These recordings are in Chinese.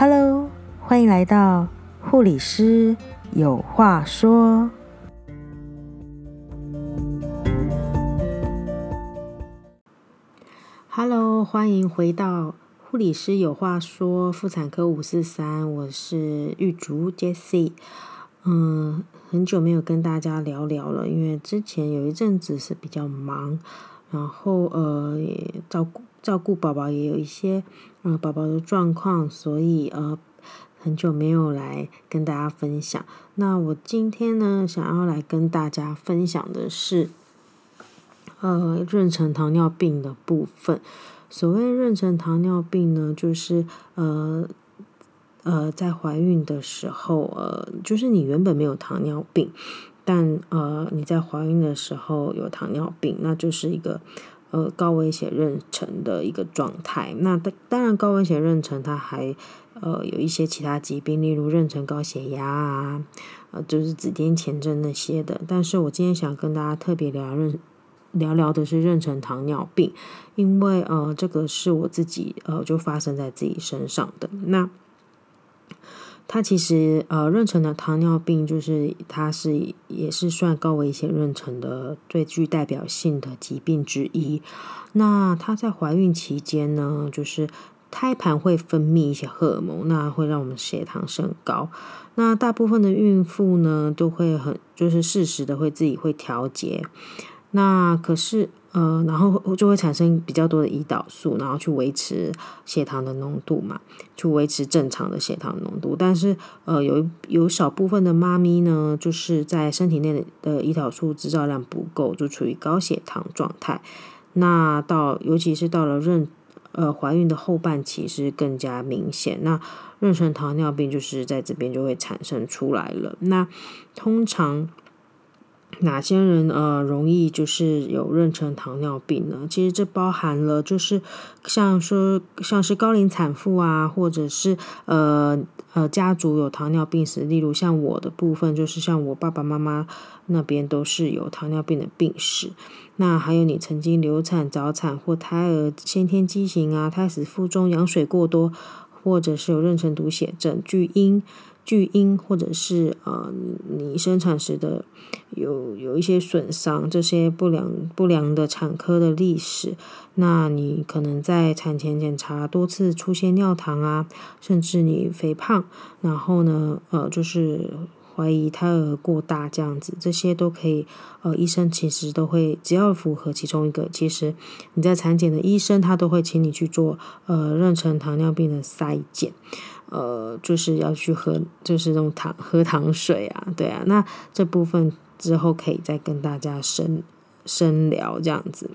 Hello，欢迎来到护理师有话说。Hello，欢迎回到护理师有话说妇产科五四三，我是玉竹 Jessie。嗯，很久没有跟大家聊聊了，因为之前有一阵子是比较忙，然后呃照顾照顾宝宝也有一些呃宝宝的状况，所以呃很久没有来跟大家分享。那我今天呢，想要来跟大家分享的是呃妊娠糖尿病的部分。所谓妊娠糖尿病呢，就是呃。呃，在怀孕的时候，呃，就是你原本没有糖尿病，但呃，你在怀孕的时候有糖尿病，那就是一个呃高危险妊娠的一个状态。那当当然，高危险妊娠它还呃有一些其他疾病，例如妊娠高血压啊，呃，就是子痫前症那些的。但是我今天想跟大家特别聊认聊聊的是妊娠糖尿病，因为呃，这个是我自己呃就发生在自己身上的那。它其实呃，妊娠的糖尿病就是它是也是算高危险妊娠的最具代表性的疾病之一。那它在怀孕期间呢，就是胎盘会分泌一些荷尔蒙，那会让我们血糖升高。那大部分的孕妇呢，都会很就是适时的会自己会调节。那可是。呃，然后就会产生比较多的胰岛素，然后去维持血糖的浓度嘛，去维持正常的血糖浓度。但是，呃，有有少部分的妈咪呢，就是在身体内的胰岛素制造量不够，就处于高血糖状态。那到尤其是到了妊呃怀孕的后半期是更加明显。那妊娠糖尿病就是在这边就会产生出来了。那通常。哪些人呃容易就是有妊娠糖尿病呢？其实这包含了就是像说像是高龄产妇啊，或者是呃呃家族有糖尿病史，例如像我的部分，就是像我爸爸妈妈那边都是有糖尿病的病史。那还有你曾经流产、早产或胎儿先天畸形啊，胎死腹中、羊水过多，或者是有妊娠毒血症、巨婴。巨婴，或者是呃，你生产时的有有一些损伤，这些不良不良的产科的历史，那你可能在产前检查多次出现尿糖啊，甚至你肥胖，然后呢，呃，就是怀疑胎儿过大这样子，这些都可以，呃，医生其实都会，只要符合其中一个，其实你在产检的医生他都会请你去做呃妊娠糖尿病的筛检。呃，就是要去喝，就是那种糖喝糖水啊，对啊，那这部分之后可以再跟大家深深聊这样子。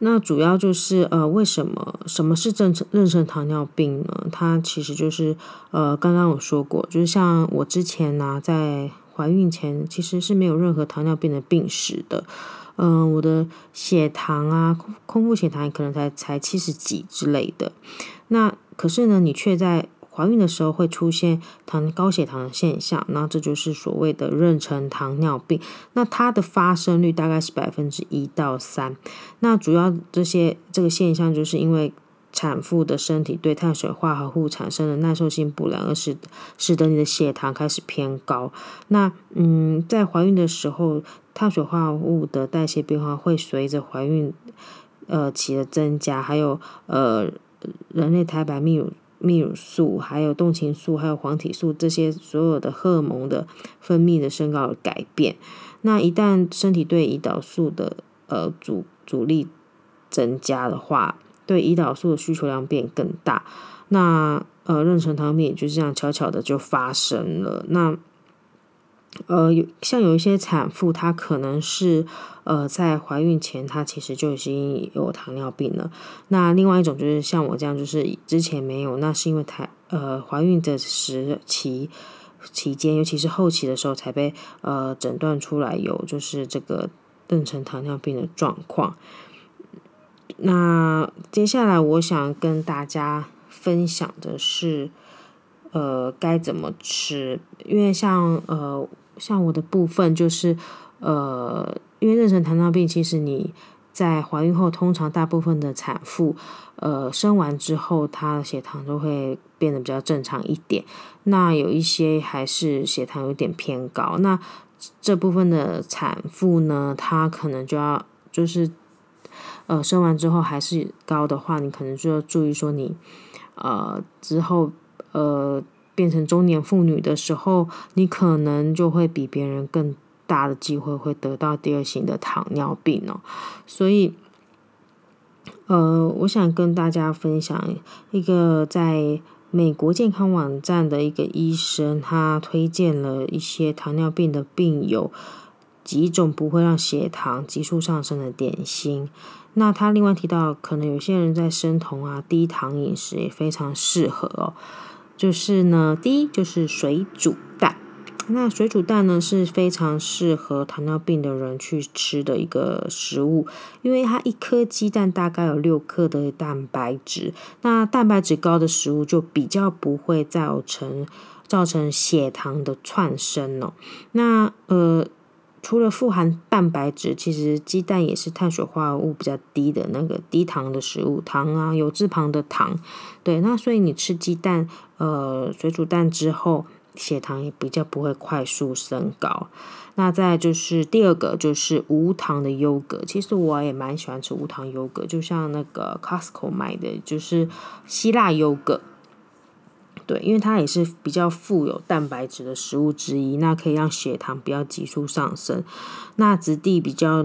那主要就是呃，为什么什么是妊娠妊娠糖尿病呢？它其实就是呃，刚刚我说过，就是像我之前呢、在怀孕前其实是没有任何糖尿病的病史的，嗯、我的血糖啊，空腹血糖可能才才七十几之类的，那。可是呢，你却在怀孕的时候会出现糖高血糖的现象，那这就是所谓的妊娠糖尿病。那它的发生率大概是百分之一到三。那主要这些这个现象，就是因为产妇的身体对碳水化合物产生了耐受性不良，而使使得你的血糖开始偏高。那嗯，在怀孕的时候，碳水化合物的代谢变化会随着怀孕呃期的增加，还有呃。人类胎盘泌乳泌乳素，还有动情素，还有黄体素这些所有的荷尔蒙的分泌的升高而改变。那一旦身体对胰岛素的呃阻阻力增加的话，对胰岛素的需求量变更大，那呃妊娠糖尿病也就这样悄悄的就发生了。那呃，有像有一些产妇，她可能是呃在怀孕前，她其实就已经有糖尿病了。那另外一种就是像我这样，就是之前没有，那是因为她呃怀孕的时期期间，尤其是后期的时候，才被呃诊断出来有就是这个妊娠糖尿病的状况。那接下来我想跟大家分享的是，呃，该怎么吃？因为像呃。像我的部分就是，呃，因为妊娠糖尿病，其实你在怀孕后，通常大部分的产妇，呃，生完之后，她的血糖都会变得比较正常一点。那有一些还是血糖有点偏高。那这部分的产妇呢，她可能就要就是，呃，生完之后还是高的话，你可能就要注意说你，呃，之后呃变成中年妇女的时候，你可能就会比别人更。大的机会会得到第二型的糖尿病哦，所以，呃，我想跟大家分享一个在美国健康网站的一个医生，他推荐了一些糖尿病的病友几种不会让血糖急速上升的点心。那他另外提到，可能有些人在生酮啊、低糖饮食也非常适合哦。就是呢，第一就是水煮蛋。那水煮蛋呢，是非常适合糖尿病的人去吃的一个食物，因为它一颗鸡蛋大概有六克的蛋白质。那蛋白质高的食物就比较不会造成造成血糖的窜升哦。那呃，除了富含蛋白质，其实鸡蛋也是碳水化合物比较低的那个低糖的食物，糖啊，酉字旁的糖。对，那所以你吃鸡蛋，呃，水煮蛋之后。血糖也比较不会快速升高。那再就是第二个，就是无糖的优格。其实我也蛮喜欢吃无糖优格，就像那个 Costco 买的，就是希腊优格。对，因为它也是比较富有蛋白质的食物之一，那可以让血糖不要急速上升。那质地比较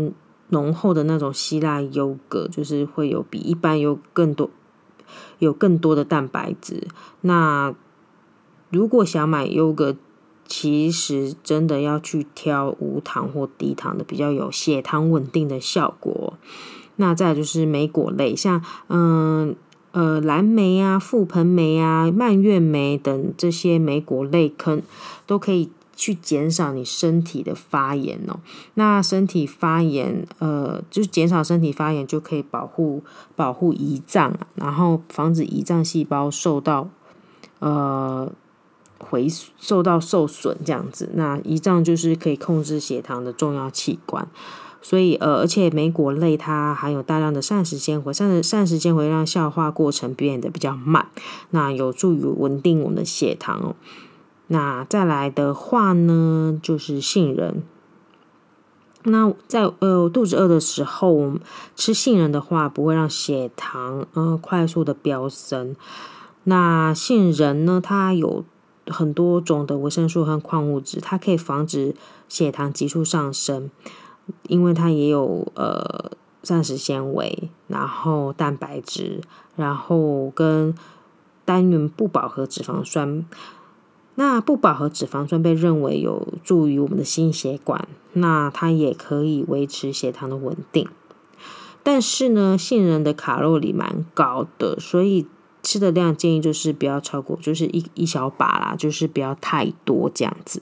浓厚的那种希腊优格，就是会有比一般有更多有更多的蛋白质。那如果想买优格，其实真的要去挑无糖或低糖的，比较有血糖稳定的效果。那再就是莓果类，像嗯呃蓝莓啊、覆盆莓啊、蔓越莓等这些莓果类，坑都可以去减少你身体的发炎哦。那身体发炎，呃，就减少身体发炎，就可以保护保护胰脏，然后防止胰脏细胞受到呃。回受到受损这样子，那胰脏就是可以控制血糖的重要器官，所以呃，而且莓果类它含有大量的膳食纤维，膳食膳食纤维让消化过程变得比较慢，那有助于稳定我们的血糖。那再来的话呢，就是杏仁。那在呃肚子饿的时候吃杏仁的话，不会让血糖呃快速的飙升。那杏仁呢，它有很多种的维生素和矿物质，它可以防止血糖急速上升，因为它也有呃膳食纤维，然后蛋白质，然后跟单元不饱和脂肪酸。那不饱和脂肪酸被认为有助于我们的心血管，那它也可以维持血糖的稳定。但是呢，杏仁的卡路里蛮高的，所以。吃的量建议就是不要超过，就是一一小把啦，就是不要太多这样子。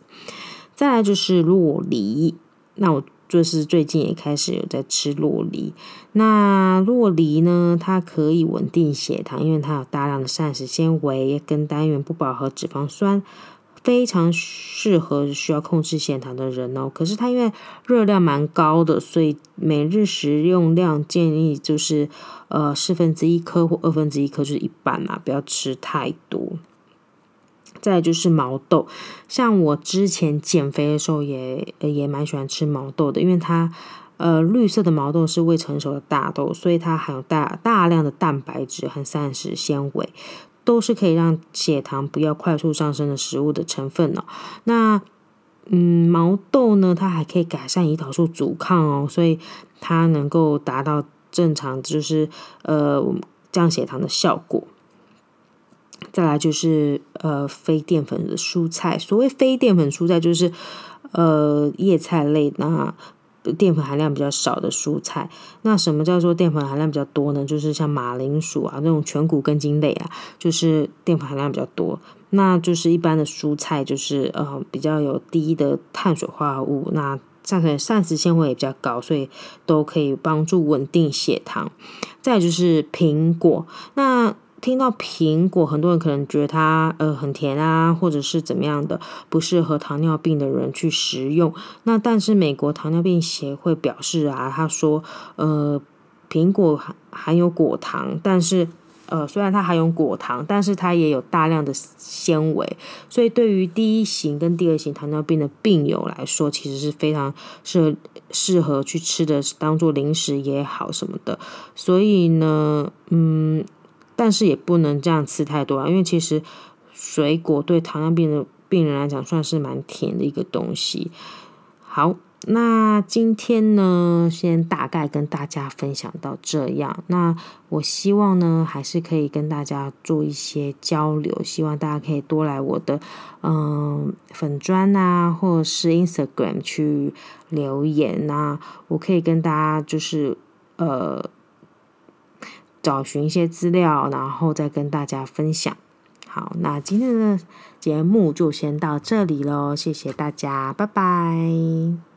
再来就是酪梨，那我就是最近也开始有在吃洛梨。那洛梨呢，它可以稳定血糖，因为它有大量的膳食纤维跟单元不饱和脂肪酸。非常适合需要控制血糖的人哦，可是它因为热量蛮高的，所以每日食用量建议就是呃四分之一颗或二分之一颗，就是一半嘛，不要吃太多。再就是毛豆，像我之前减肥的时候也也蛮喜欢吃毛豆的，因为它呃绿色的毛豆是未成熟的大豆，所以它含有大大量的蛋白质和膳食纤维。都是可以让血糖不要快速上升的食物的成分哦。那嗯，毛豆呢，它还可以改善胰岛素阻抗哦，所以它能够达到正常就是呃降血糖的效果。再来就是呃非淀粉的蔬菜，所谓非淀粉蔬菜就是呃叶菜类那。淀粉含量比较少的蔬菜，那什么叫做淀粉含量比较多呢？就是像马铃薯啊，那种全谷根茎类啊，就是淀粉含量比较多。那就是一般的蔬菜，就是呃比较有低的碳水化合物，那膳食膳食纤维也比较高，所以都可以帮助稳定血糖。再就是苹果，那。听到苹果，很多人可能觉得它呃很甜啊，或者是怎么样的，不适合糖尿病的人去食用。那但是美国糖尿病协会表示啊，他说呃苹果含含有果糖，但是呃，虽然它含有果糖，但是它也有大量的纤维，所以对于第一型跟第二型糖尿病的病友来说，其实是非常适合适合去吃的，当做零食也好什么的。所以呢，嗯，但是也不能这样吃太多啊，因为其实水果对糖尿病的病人来讲算是蛮甜的一个东西。好。那今天呢，先大概跟大家分享到这样。那我希望呢，还是可以跟大家做一些交流，希望大家可以多来我的嗯粉专啊，或者是 Instagram 去留言啊，我可以跟大家就是呃找寻一些资料，然后再跟大家分享。好，那今天的节目就先到这里喽，谢谢大家，拜拜。